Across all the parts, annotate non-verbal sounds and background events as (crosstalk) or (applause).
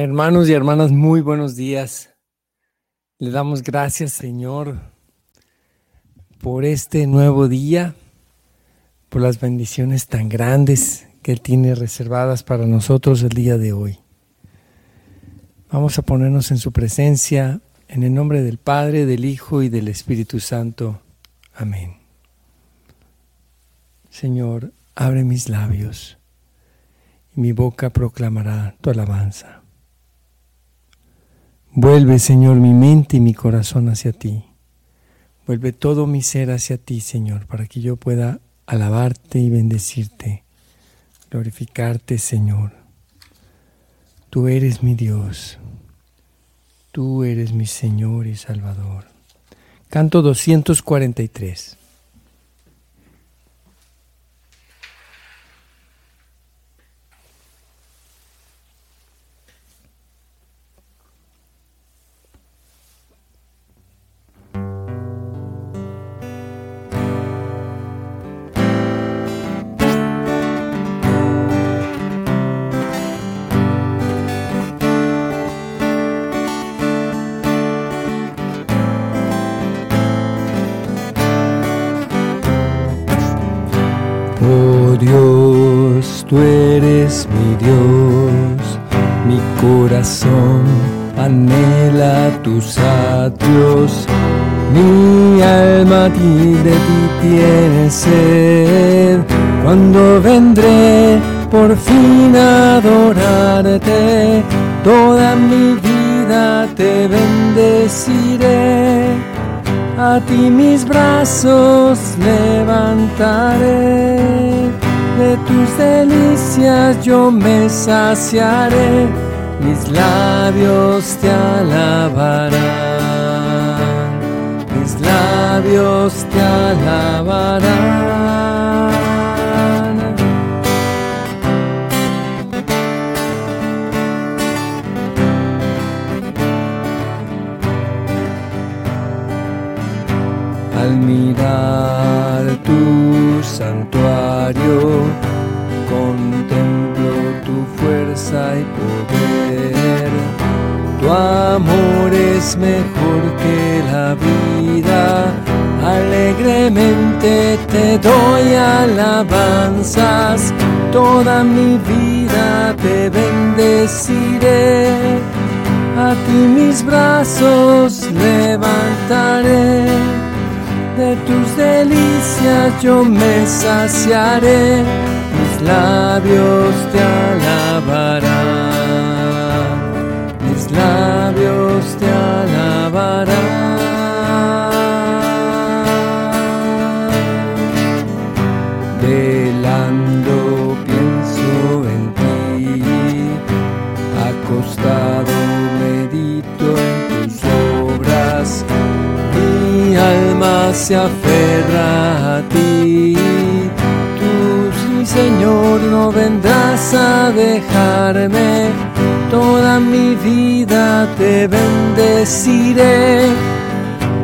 Hermanos y hermanas, muy buenos días. Le damos gracias, Señor, por este nuevo día, por las bendiciones tan grandes que Él tiene reservadas para nosotros el día de hoy. Vamos a ponernos en su presencia, en el nombre del Padre, del Hijo y del Espíritu Santo. Amén. Señor, abre mis labios y mi boca proclamará tu alabanza. Vuelve, Señor, mi mente y mi corazón hacia ti. Vuelve todo mi ser hacia ti, Señor, para que yo pueda alabarte y bendecirte, glorificarte, Señor. Tú eres mi Dios. Tú eres mi Señor y Salvador. Canto 243. Tus delicias yo me saciaré, mis labios te alabarán, mis labios te alabarán. Al mirar tu santuario, es mejor que la vida, alegremente te doy alabanzas, toda mi vida te bendeciré. A ti mis brazos levantaré. De tus delicias yo me saciaré, mis labios te alabarán, mis labios alabarán. Velando pienso en ti, acostado medito en tus obras alma se aferra a ti. Tú, mi Señor, no vendrás a dejarme. Toda mi vida te bendeciré.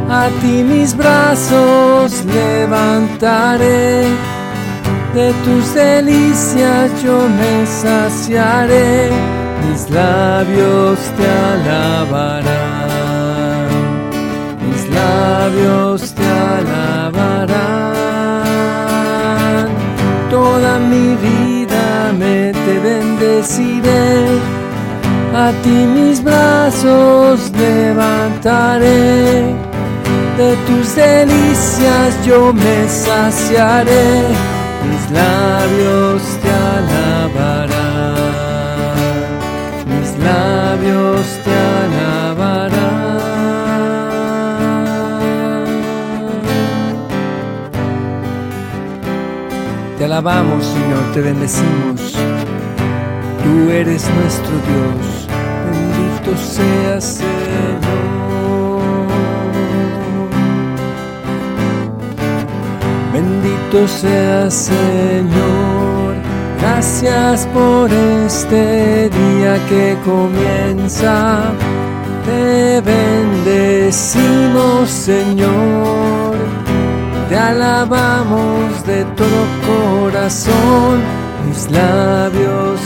A ti mis brazos levantaré. De tus delicias yo me saciaré. Mis labios te alabarán labios te alabarán. Toda mi vida me te bendeciré. A ti mis brazos levantaré. De tus delicias yo me saciaré. Mis labios te alabarán. Mis labios te alabarán. Te alabamos, Señor, te bendecimos. Tú eres nuestro Dios, bendito seas, Señor. Bendito seas, Señor. Gracias por este día que comienza. Te bendecimos, Señor te alabamos de todo corazón, mis labios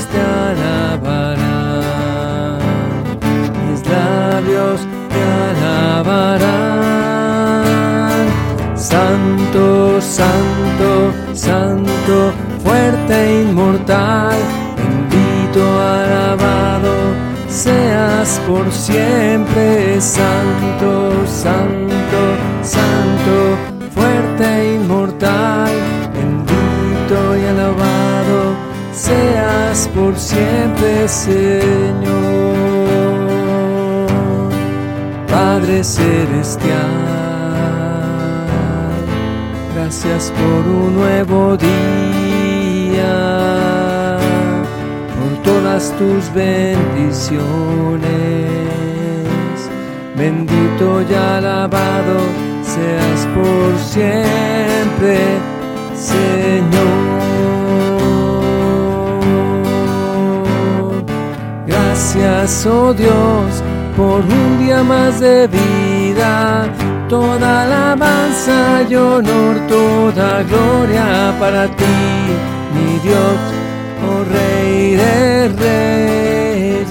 seas por siempre santo, santo, santo, fuerte e inmortal, bendito y alabado, seas por siempre, Señor. Padre Celestial, gracias por un nuevo día todas tus bendiciones. Bendito y alabado seas por siempre, Señor. Gracias, oh Dios, por un día más de vida. Toda alabanza y honor, toda gloria para ti, mi Dios Rey de Reyes.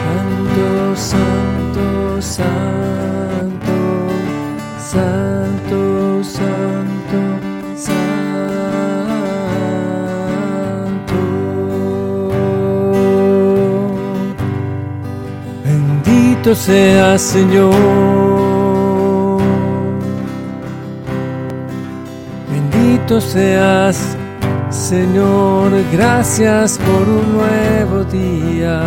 Santo, santo, santo, santo, santo, santo. Bendito sea Señor. Seas, Señor, gracias por un nuevo día,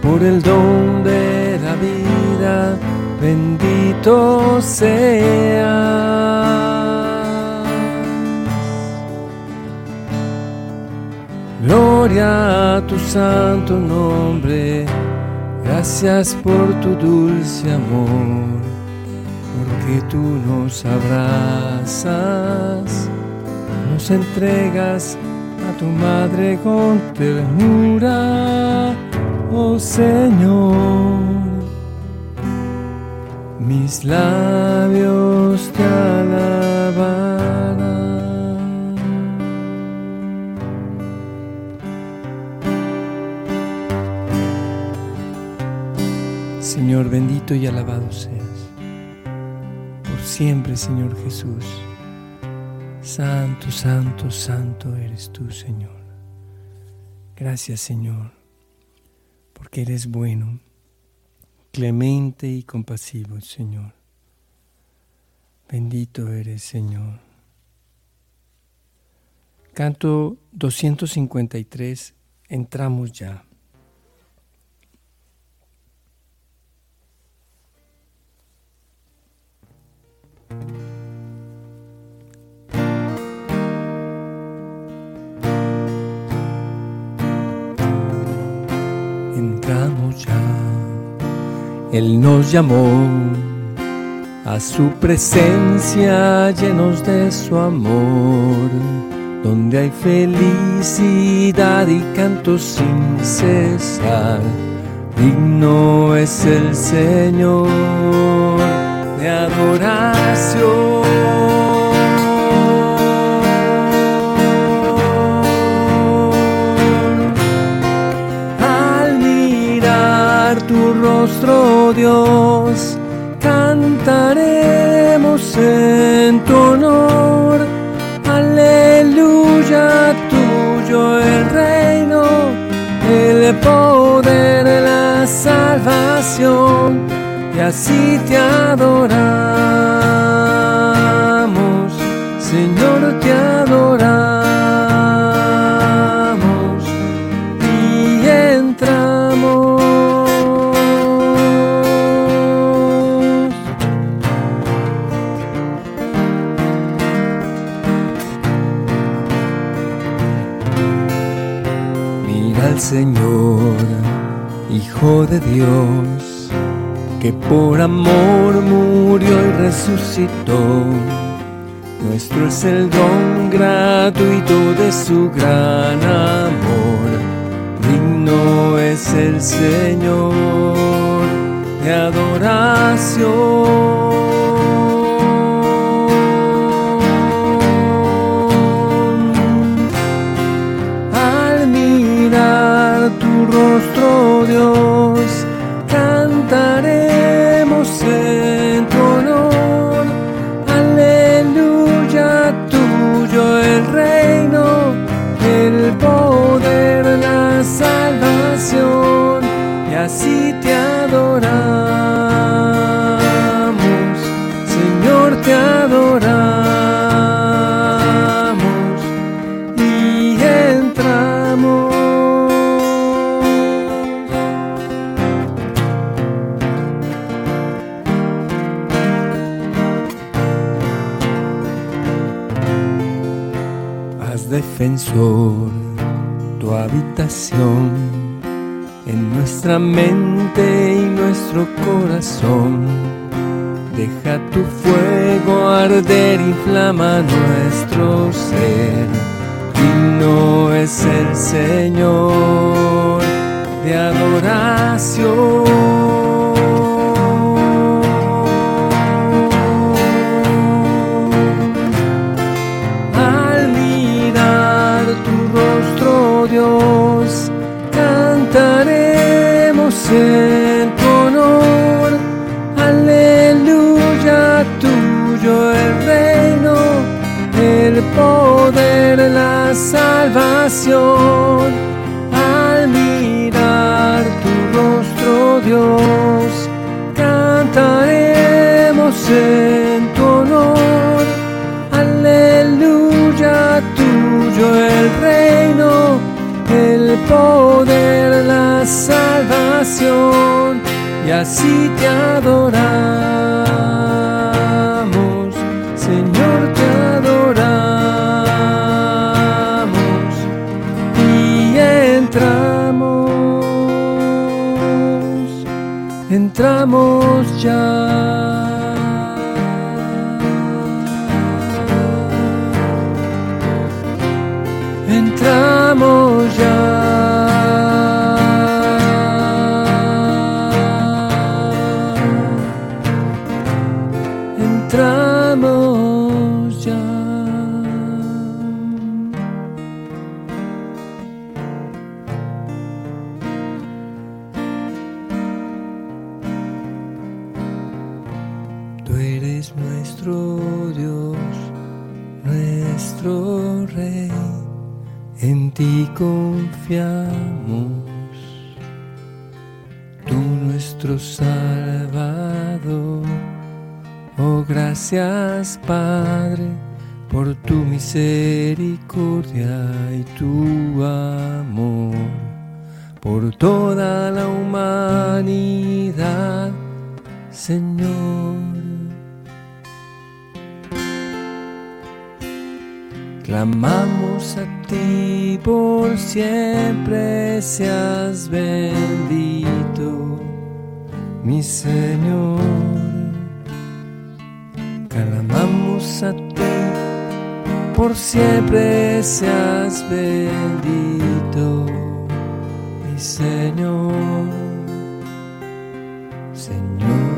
por el don de la vida, bendito seas. Gloria a tu santo nombre, gracias por tu dulce amor que tú nos abrazas, nos entregas a tu madre con ternura, oh Señor. Mis labios te alabarán. Señor bendito y alabado sea siempre, Señor Jesús. Santo, santo, santo eres tú, Señor. Gracias, Señor, porque eres bueno, clemente y compasivo, Señor. Bendito eres, Señor. Canto 253, entramos ya. Entramos ya, Él nos llamó a su presencia llenos de su amor, donde hay felicidad y canto sin cesar. Digno es el Señor de adoración. Al mirar tu rostro, Dios, cantaremos en tu honor. Aleluya, tuyo el reino, el poder, la salvación así te adoramos, Señor, te adoramos y entramos. Mira al Señor, Hijo de Dios que por amor murió y resucitó. Nuestro es el don gratuito de su gran amor. Digno es el Señor de adoración. Al mirar tu rostro, Dios, defensor tu habitación en nuestra mente y nuestro corazón. Deja tu fuego arder, inflama nuestro ser. no es el Señor de adoración. En tu honor. Aleluya, tuyo el reino, el poder, la salvación. Al mirar tu rostro, Dios, cantaremos en y así te adoramos, y tu amor, por toda la humanidad, Señor. Clamamos a ti por siempre seas bendito, mi Señor. Clamamos a por siempre seas bendito, mi Señor. Señor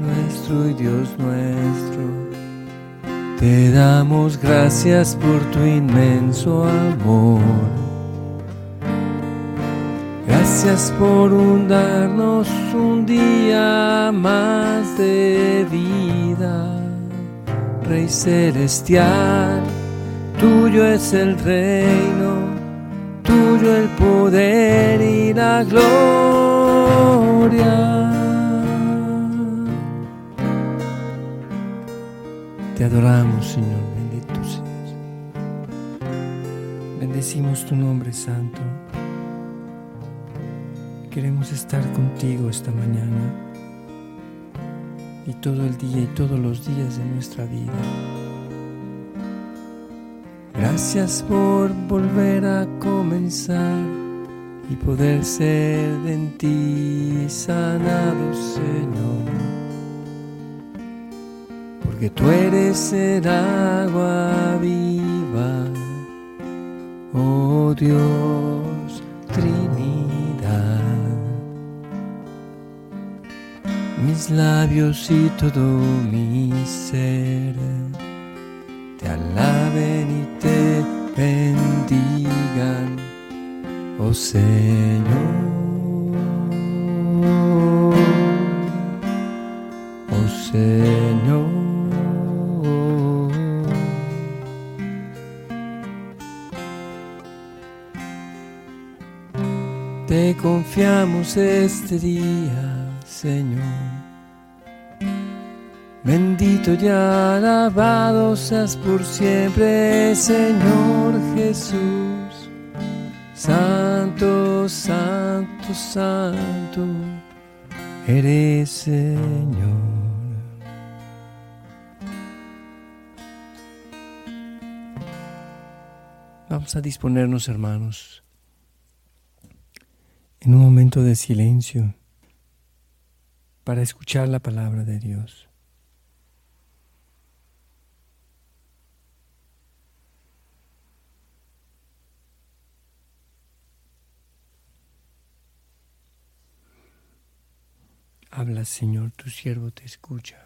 nuestro y Dios nuestro te damos gracias por tu inmenso amor. Gracias por darnos un día más de vida. Rey celestial, tuyo es el reino, tuyo el poder y la gloria. Te adoramos, Señor, bendito seas. Bendecimos tu nombre santo. Queremos estar contigo esta mañana y todo el día y todos los días de nuestra vida. Gracias por volver a comenzar y poder ser en ti sanado, Señor porque tú eres el agua viva, oh Dios Mis labios y todo mi ser te alaben y te bendigan, oh Señor. Oh Señor. Te confiamos este día, Señor. Bendito y alabado seas por siempre, Señor Jesús. Santo, santo, santo, eres Señor. Vamos a disponernos, hermanos, en un momento de silencio para escuchar la palabra de Dios. Habla, Señor, tu siervo te escucha.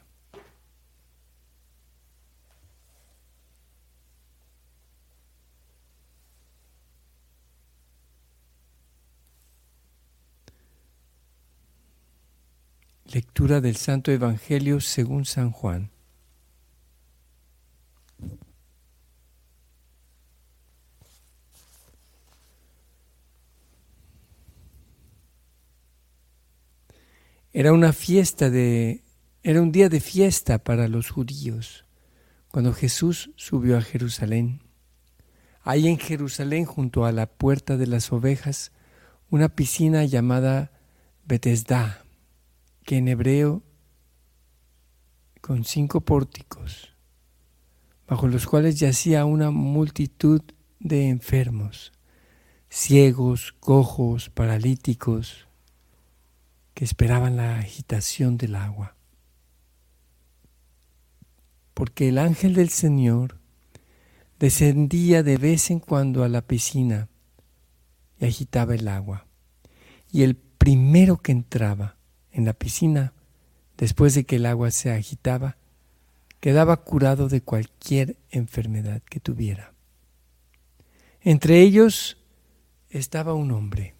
Lectura del Santo Evangelio según San Juan. Era una fiesta de era un día de fiesta para los judíos cuando Jesús subió a Jerusalén. Hay en Jerusalén junto a la puerta de las ovejas una piscina llamada Betesda que en hebreo con cinco pórticos, bajo los cuales yacía una multitud de enfermos, ciegos, cojos, paralíticos, que esperaban la agitación del agua. Porque el ángel del Señor descendía de vez en cuando a la piscina y agitaba el agua. Y el primero que entraba en la piscina, después de que el agua se agitaba, quedaba curado de cualquier enfermedad que tuviera. Entre ellos estaba un hombre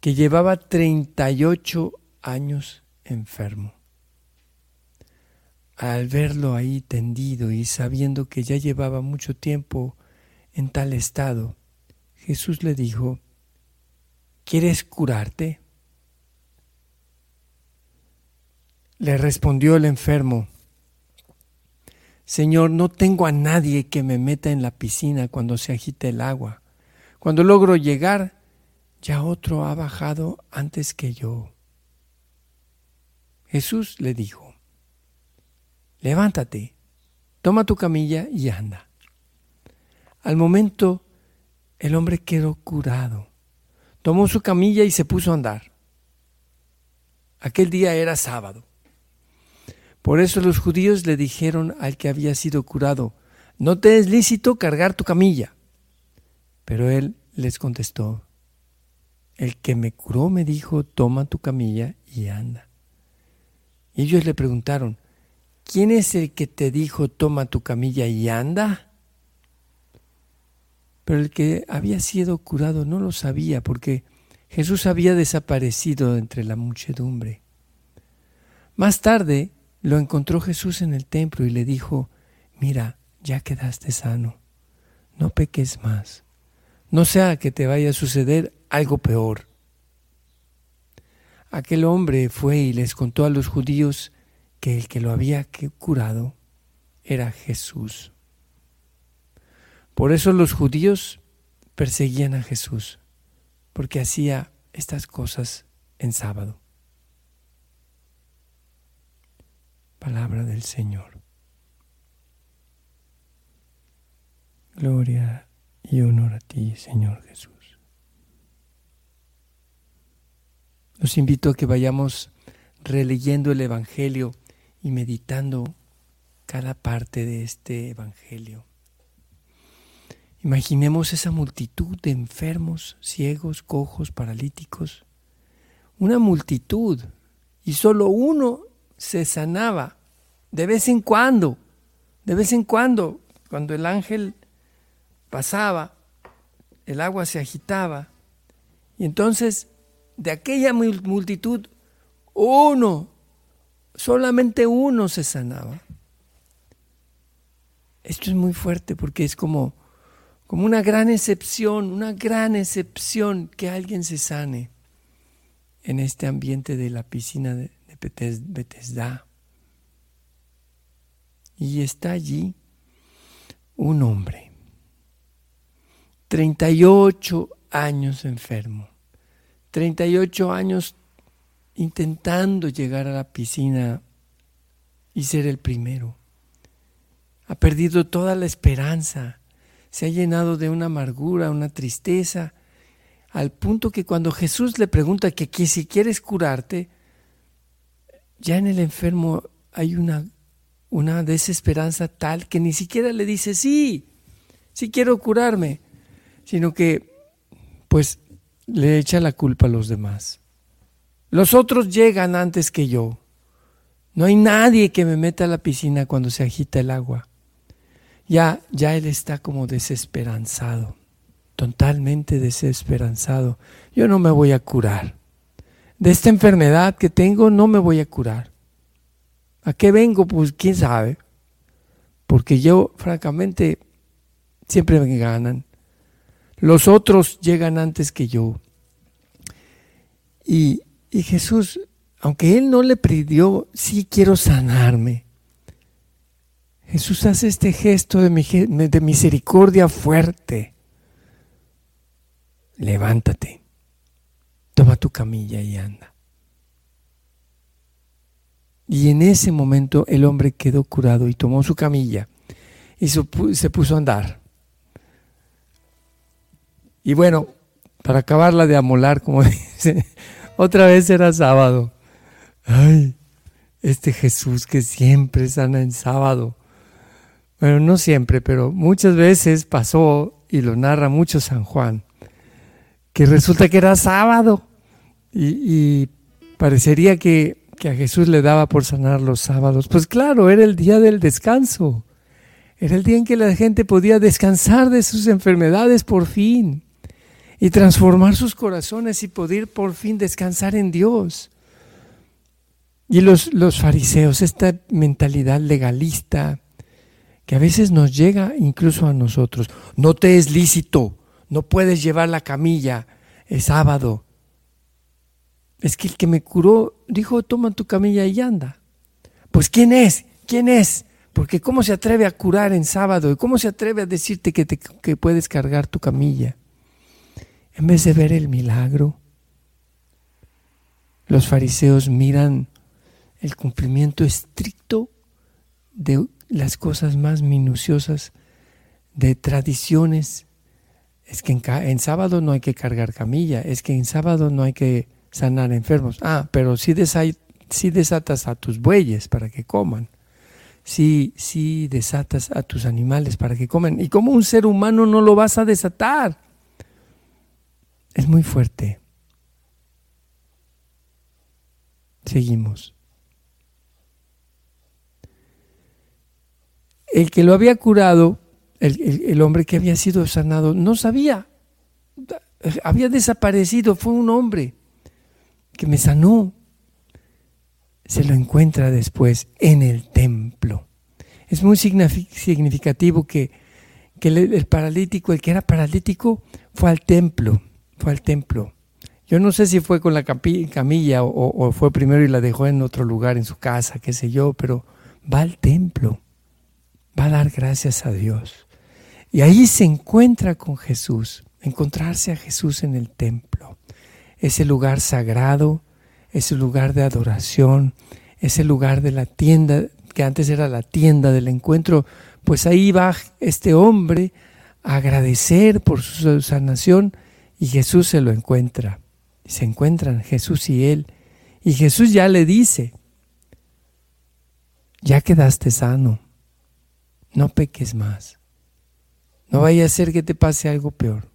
que llevaba 38 años enfermo. Al verlo ahí tendido y sabiendo que ya llevaba mucho tiempo en tal estado, Jesús le dijo, ¿quieres curarte? Le respondió el enfermo, Señor, no tengo a nadie que me meta en la piscina cuando se agite el agua. Cuando logro llegar, ya otro ha bajado antes que yo. Jesús le dijo, levántate, toma tu camilla y anda. Al momento, el hombre quedó curado. Tomó su camilla y se puso a andar. Aquel día era sábado. Por eso los judíos le dijeron al que había sido curado, no te es lícito cargar tu camilla. Pero él les contestó, el que me curó me dijo, toma tu camilla y anda. Y ellos le preguntaron, ¿quién es el que te dijo, toma tu camilla y anda? Pero el que había sido curado no lo sabía porque Jesús había desaparecido entre la muchedumbre. Más tarde, lo encontró Jesús en el templo y le dijo, mira, ya quedaste sano, no peques más, no sea que te vaya a suceder algo peor. Aquel hombre fue y les contó a los judíos que el que lo había curado era Jesús. Por eso los judíos perseguían a Jesús, porque hacía estas cosas en sábado. Palabra del Señor. Gloria y honor a ti, Señor Jesús. Los invito a que vayamos releyendo el Evangelio y meditando cada parte de este Evangelio. Imaginemos esa multitud de enfermos, ciegos, cojos, paralíticos. Una multitud y solo uno se sanaba de vez en cuando, de vez en cuando, cuando el ángel pasaba, el agua se agitaba, y entonces de aquella multitud, uno, solamente uno se sanaba. Esto es muy fuerte porque es como, como una gran excepción, una gran excepción que alguien se sane en este ambiente de la piscina de, Betesda. Y está allí un hombre, 38 años enfermo, 38 años intentando llegar a la piscina y ser el primero. Ha perdido toda la esperanza, se ha llenado de una amargura, una tristeza, al punto que cuando Jesús le pregunta que, que si quieres curarte, ya en el enfermo hay una, una desesperanza tal que ni siquiera le dice sí, sí quiero curarme, sino que pues le echa la culpa a los demás. Los otros llegan antes que yo. No hay nadie que me meta a la piscina cuando se agita el agua. Ya, ya él está como desesperanzado, totalmente desesperanzado. Yo no me voy a curar. De esta enfermedad que tengo no me voy a curar. ¿A qué vengo? Pues quién sabe. Porque yo, francamente, siempre me ganan. Los otros llegan antes que yo. Y, y Jesús, aunque Él no le pidió, sí quiero sanarme. Jesús hace este gesto de, de misericordia fuerte. Levántate, toma tu camilla y anda. Y en ese momento el hombre quedó curado y tomó su camilla y se puso a andar. Y bueno, para acabarla de amolar, como (laughs) dice, otra vez era sábado. Ay, este Jesús que siempre sana en sábado. Bueno, no siempre, pero muchas veces pasó, y lo narra mucho San Juan, que resulta que era sábado y, parecería que, que a Jesús le daba por sanar los sábados. Pues claro, era el día del descanso. Era el día en que la gente podía descansar de sus enfermedades por fin y transformar sus corazones y poder por fin descansar en Dios. Y los, los fariseos, esta mentalidad legalista que a veces nos llega incluso a nosotros, no te es lícito, no puedes llevar la camilla, es sábado. Es que el que me curó dijo, toma tu camilla y anda. Pues ¿quién es? ¿Quién es? Porque ¿cómo se atreve a curar en sábado? ¿Y cómo se atreve a decirte que, te, que puedes cargar tu camilla? En vez de ver el milagro, los fariseos miran el cumplimiento estricto de las cosas más minuciosas, de tradiciones. Es que en, sábado no hay que cargar camilla, es que en sábado no hay que sanar enfermos. Ah, pero sí, desatas a tus bueyes para que coman. Sí, sí desatas a tus animales para que coman. Y como un ser humano no lo vas a desatar. Es muy fuerte. Seguimos. El que lo había curado, el, hombre que había sido sanado, no sabía. Había desaparecido, fue un hombre que me sanó. Se lo encuentra después en el templo. Es muy significativo que, el paralítico, el que era paralítico, fue al templo fue al templo. Yo no sé si fue con la camilla o, fue primero y la dejó en otro lugar, en su casa, qué sé yo, pero va al templo, va a dar gracias a Dios. Y ahí se encuentra con Jesús, encontrarse a Jesús en el templo, ese lugar sagrado, ese lugar de adoración, ese lugar de la tienda, que antes era la tienda del encuentro, pues ahí va este hombre a agradecer por su sanación y Jesús se lo encuentra. Se encuentran Jesús y él. Y Jesús ya le dice, ya quedaste sano, no peques más. No vaya a ser que te pase algo peor.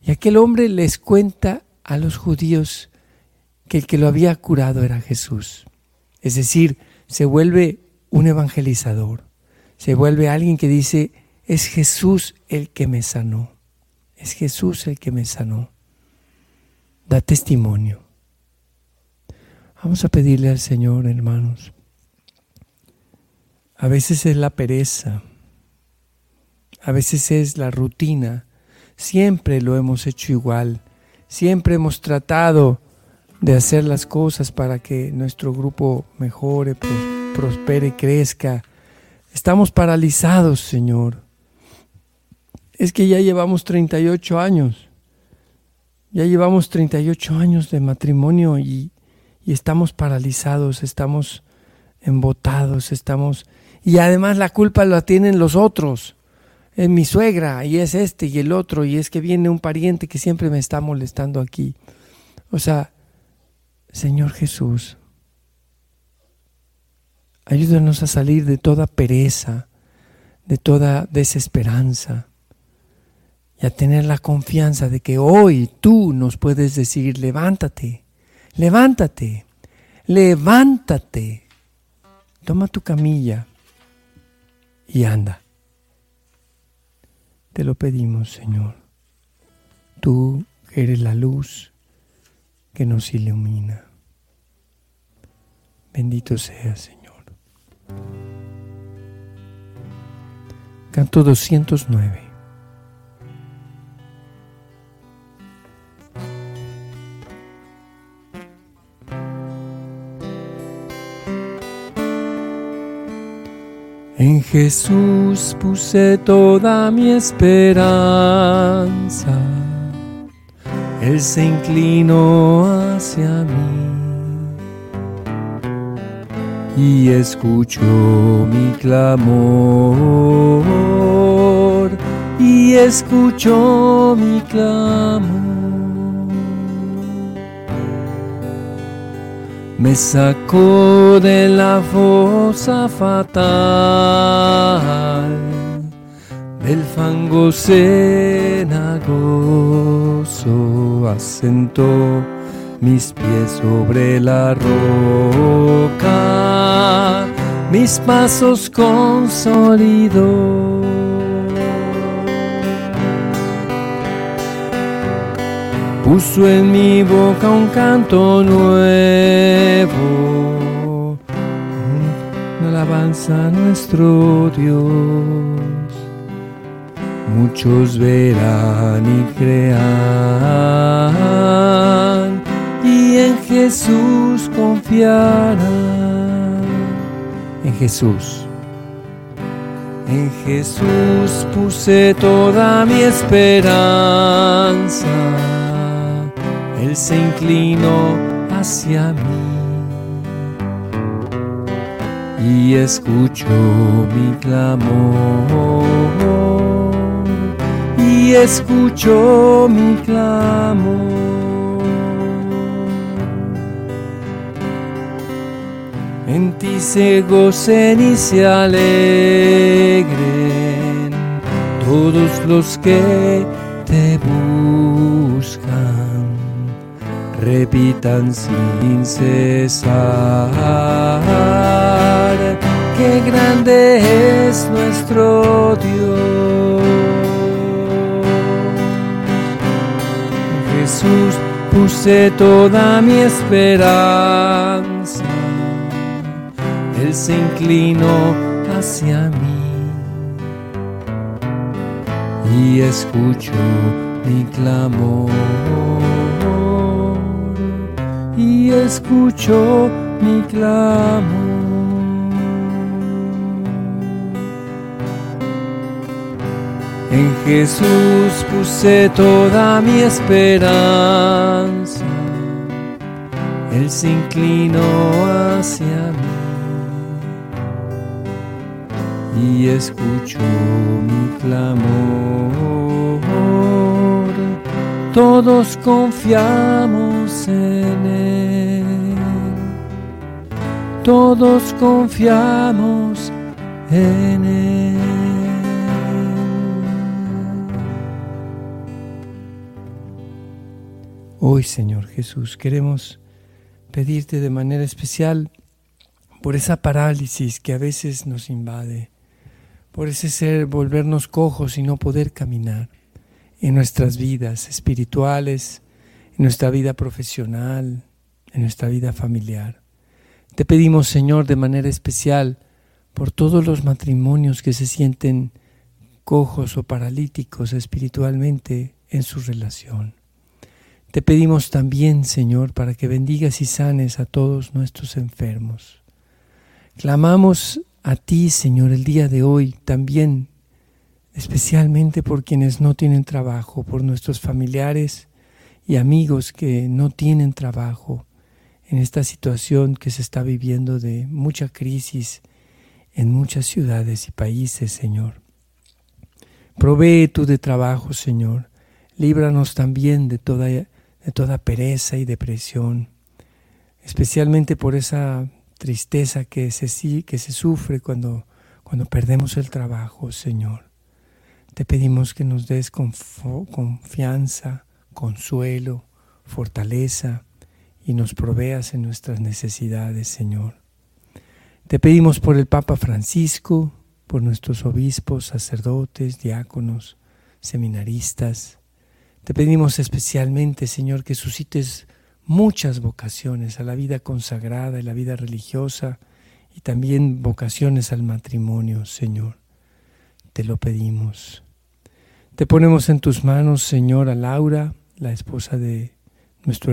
Y aquel hombre les cuenta a los judíos que el que lo había curado era Jesús. Es decir, se vuelve un evangelizador, se vuelve alguien que dice, es Jesús el que me sanó. Es Jesús el que me sanó. Da testimonio. Vamos a pedirle al Señor, hermanos. A veces es la pereza, a veces es la rutina. Siempre lo hemos hecho igual. Siempre hemos tratado de hacer las cosas para que nuestro grupo mejore, prospere, crezca. Estamos paralizados, Señor es que ya llevamos 38 años. Ya llevamos 38 años de matrimonio y, estamos paralizados, estamos embotados, estamos... Y además la culpa la tienen los otros. Es mi suegra y es este y el otro y es que viene un pariente que siempre me está molestando aquí. O sea, Señor Jesús, ayúdanos a salir de toda pereza, de toda desesperanza y a tener la confianza de que hoy tú nos puedes decir, levántate, levántate, levántate, toma tu camilla y anda. Te lo pedimos, Señor. Tú eres la luz que nos ilumina. Bendito sea, Señor. Canto 209. Jesús puse toda mi esperanza. Él se inclinó hacia mí y escuchó mi clamor y escuchó mi clamor. me sacó de la fosa fatal, del fango cenagoso, asentó mis pies sobre la roca, mis pasos consolidó puso en mi boca un canto nuevo, alabanza a nuestro Dios. Muchos verán y crean y en Jesús confiarán. En Jesús. En Jesús puse toda mi esperanza él se inclinó hacia mí y escuchó mi clamor. Y escuchó mi clamor. En ti se gocen y se alegren todos los que te buscan. Repitan sin cesar, qué grande es nuestro Dios. Jesús puse toda mi esperanza, Él se inclinó hacia mí y escuchó mi clamor y escuchó mi clamor. En Jesús puse toda mi esperanza, Él se inclinó hacia mí y escuchó mi clamor. Todos confiamos en Él. Todos confiamos en Él. Hoy, Señor Jesús, queremos pedirte de manera especial por esa parálisis que a veces nos invade, por ese ser volvernos cojos y no poder caminar en nuestras vidas espirituales, en nuestra vida profesional, en nuestra vida familiar. Te pedimos, Señor, de manera especial por todos los matrimonios que se sienten cojos o paralíticos espiritualmente en su relación. Te pedimos también, Señor, para que bendigas y sanes a todos nuestros enfermos. Clamamos a ti, Señor, el día de hoy también especialmente por quienes no tienen trabajo, por nuestros familiares y amigos que no tienen trabajo en esta situación que se está viviendo de mucha crisis en muchas ciudades y países, Señor. Provee tú de trabajo, Señor. Líbranos también de toda, de toda pereza y depresión, especialmente por esa tristeza que se, que se sufre cuando, cuando perdemos el trabajo, Señor. Te pedimos que nos des confianza, consuelo, fortaleza y nos proveas en nuestras necesidades, Señor. Te pedimos por el Papa Francisco, por nuestros obispos, sacerdotes, diáconos, seminaristas. Te pedimos especialmente, Señor, que suscites muchas vocaciones a la vida consagrada y la vida religiosa y también vocaciones al matrimonio, Señor. Te lo pedimos. Te ponemos en tus manos, Señor, a Laura, la esposa de nuestro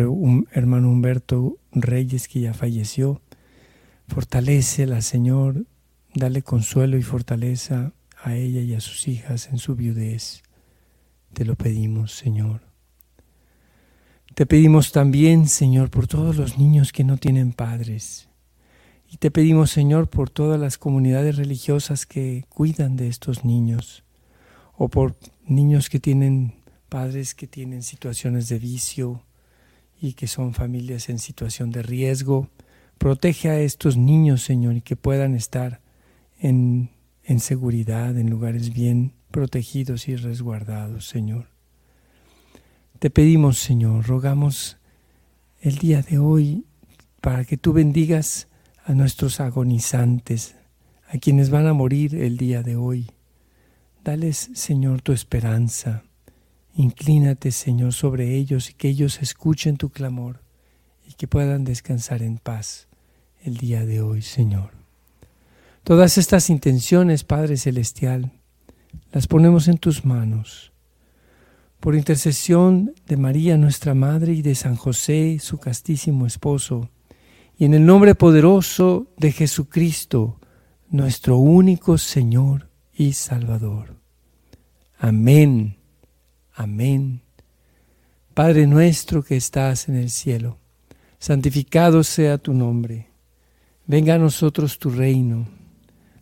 hermano Humberto Reyes, que ya falleció. Fortalécela, Señor, dale consuelo y fortaleza a ella y a sus hijas en su viudez. Te lo pedimos, Señor. Te pedimos también, Señor, por todos los niños que no tienen padres. Y te pedimos, Señor, por todas las comunidades religiosas que cuidan de estos niños, o por niños que tienen padres que tienen situaciones de vicio y que son familias en situación de riesgo. Protege a estos niños, Señor, y que puedan estar en, en seguridad, en lugares bien protegidos y resguardados, Señor. Te pedimos, Señor, rogamos el día de hoy para que tú bendigas a nuestros agonizantes, a quienes van a morir el día de hoy. Dales, Señor, tu esperanza. Inclínate, Señor, sobre ellos y que ellos escuchen tu clamor y que puedan descansar en paz el día de hoy, Señor. Todas estas intenciones, Padre Celestial, las ponemos en tus manos. Por intercesión de María, nuestra Madre, y de San José, su castísimo esposo, y en el nombre poderoso de Jesucristo, nuestro único Señor y Salvador. Amén, amén. Padre nuestro que estás en el cielo, santificado sea tu nombre. Venga a nosotros tu reino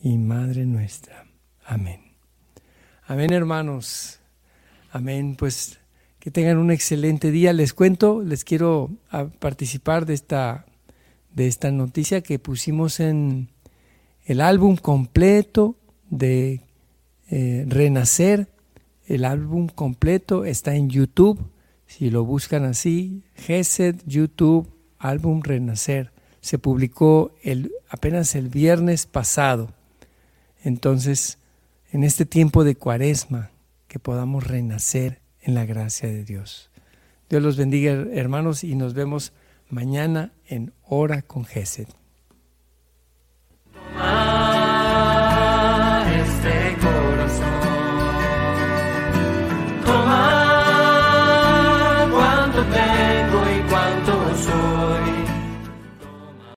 y Madre nuestra. Amén. Amén, hermanos. Amén. Pues que tengan un excelente día. Les cuento, les quiero ah, participar de esta, de esta noticia que pusimos en el álbum completo de eh, Renacer. El álbum completo está en YouTube. Si lo buscan así, GESED, YouTube, álbum Renacer. Se publicó el, apenas el viernes pasado. Entonces, en este tiempo de cuaresma, que podamos renacer en la gracia de Dios. Dios los bendiga, hermanos, y nos vemos mañana en Hora con Gesed.